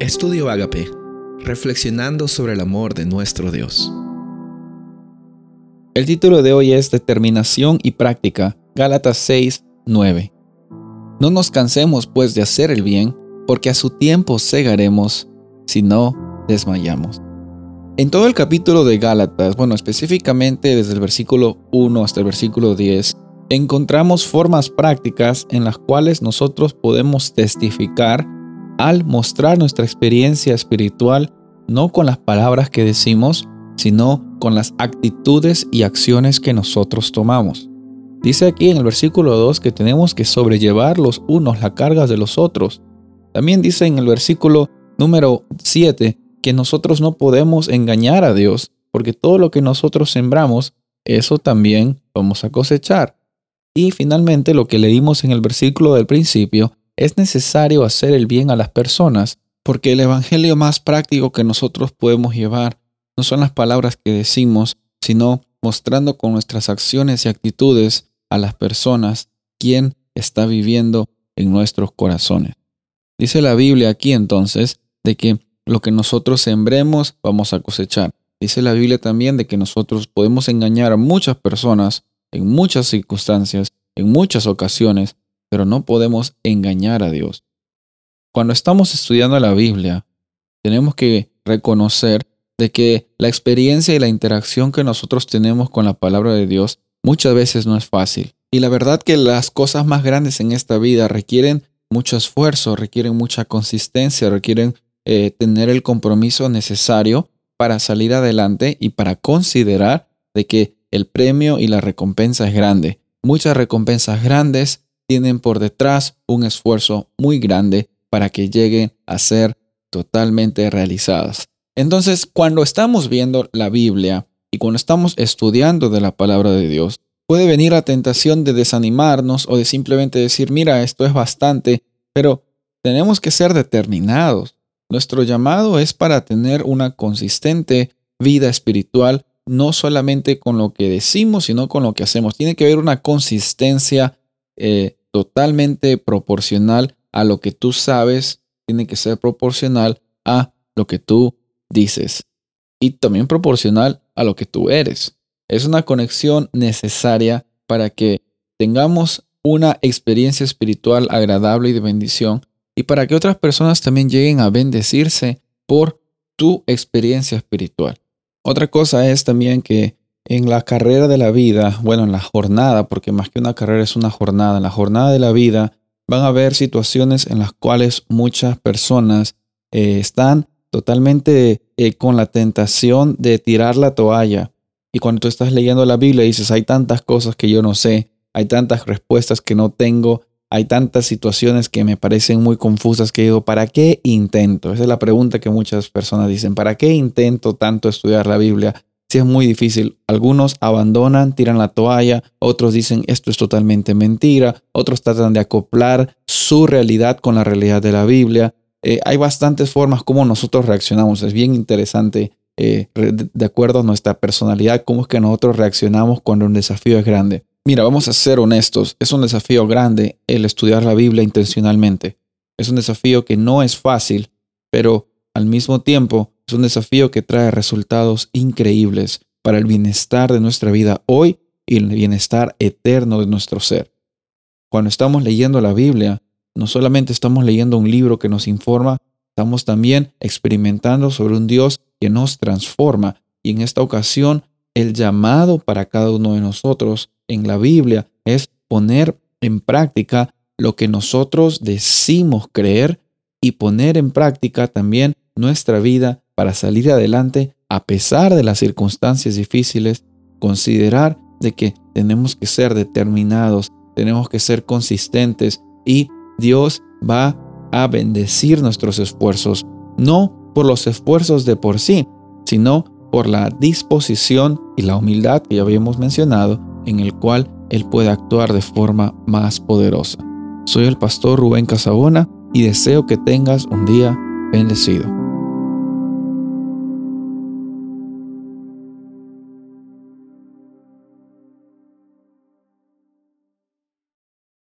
Estudio Agape, reflexionando sobre el amor de nuestro Dios. El título de hoy es Determinación y Práctica, Gálatas 6, 9. No nos cansemos pues de hacer el bien, porque a su tiempo cegaremos si no desmayamos. En todo el capítulo de Gálatas, bueno, específicamente desde el versículo 1 hasta el versículo 10, encontramos formas prácticas en las cuales nosotros podemos testificar al mostrar nuestra experiencia espiritual no con las palabras que decimos, sino con las actitudes y acciones que nosotros tomamos. Dice aquí en el versículo 2 que tenemos que sobrellevar los unos la carga de los otros. También dice en el versículo número 7 que nosotros no podemos engañar a Dios, porque todo lo que nosotros sembramos, eso también vamos a cosechar. Y finalmente lo que leímos en el versículo del principio, es necesario hacer el bien a las personas, porque el Evangelio más práctico que nosotros podemos llevar no son las palabras que decimos, sino mostrando con nuestras acciones y actitudes a las personas quién está viviendo en nuestros corazones. Dice la Biblia aquí entonces de que lo que nosotros sembremos vamos a cosechar. Dice la Biblia también de que nosotros podemos engañar a muchas personas en muchas circunstancias, en muchas ocasiones, pero no podemos engañar a Dios. Cuando estamos estudiando la Biblia, tenemos que reconocer de que la experiencia y la interacción que nosotros tenemos con la palabra de Dios muchas veces no es fácil. Y la verdad que las cosas más grandes en esta vida requieren mucho esfuerzo, requieren mucha consistencia, requieren eh, tener el compromiso necesario para salir adelante y para considerar de que el premio y la recompensa es grande. Muchas recompensas grandes tienen por detrás un esfuerzo muy grande para que lleguen a ser totalmente realizadas. Entonces, cuando estamos viendo la Biblia y cuando estamos estudiando de la palabra de Dios, puede venir la tentación de desanimarnos o de simplemente decir, mira, esto es bastante, pero tenemos que ser determinados. Nuestro llamado es para tener una consistente vida espiritual, no solamente con lo que decimos, sino con lo que hacemos. Tiene que haber una consistencia eh, totalmente proporcional a lo que tú sabes, tiene que ser proporcional a lo que tú dices y también proporcional a lo que tú eres. Es una conexión necesaria para que tengamos una experiencia espiritual agradable y de bendición y para que otras personas también lleguen a bendecirse por tu experiencia espiritual. Otra cosa es también que en la carrera de la vida, bueno, en la jornada, porque más que una carrera es una jornada, en la jornada de la vida van a haber situaciones en las cuales muchas personas eh, están totalmente eh, con la tentación de tirar la toalla. Y cuando tú estás leyendo la Biblia dices, hay tantas cosas que yo no sé, hay tantas respuestas que no tengo, hay tantas situaciones que me parecen muy confusas que digo, ¿para qué intento? Esa es la pregunta que muchas personas dicen, ¿para qué intento tanto estudiar la Biblia? Si es muy difícil. Algunos abandonan, tiran la toalla, otros dicen esto es totalmente mentira, otros tratan de acoplar su realidad con la realidad de la Biblia. Eh, hay bastantes formas como nosotros reaccionamos. Es bien interesante, eh, de acuerdo a nuestra personalidad, cómo es que nosotros reaccionamos cuando un desafío es grande. Mira, vamos a ser honestos, es un desafío grande el estudiar la Biblia intencionalmente. Es un desafío que no es fácil, pero al mismo tiempo es un desafío que trae resultados increíbles para el bienestar de nuestra vida hoy y el bienestar eterno de nuestro ser. Cuando estamos leyendo la Biblia, no solamente estamos leyendo un libro que nos informa, estamos también experimentando sobre un Dios que nos transforma. Y en esta ocasión, el llamado para cada uno de nosotros en la Biblia es poner en práctica lo que nosotros decimos creer y poner en práctica también nuestra vida para salir adelante a pesar de las circunstancias difíciles, considerar de que tenemos que ser determinados, tenemos que ser consistentes y Dios va a bendecir nuestros esfuerzos, no por los esfuerzos de por sí, sino por la disposición y la humildad que ya habíamos mencionado, en el cual Él puede actuar de forma más poderosa. Soy el pastor Rubén Casabona y deseo que tengas un día bendecido.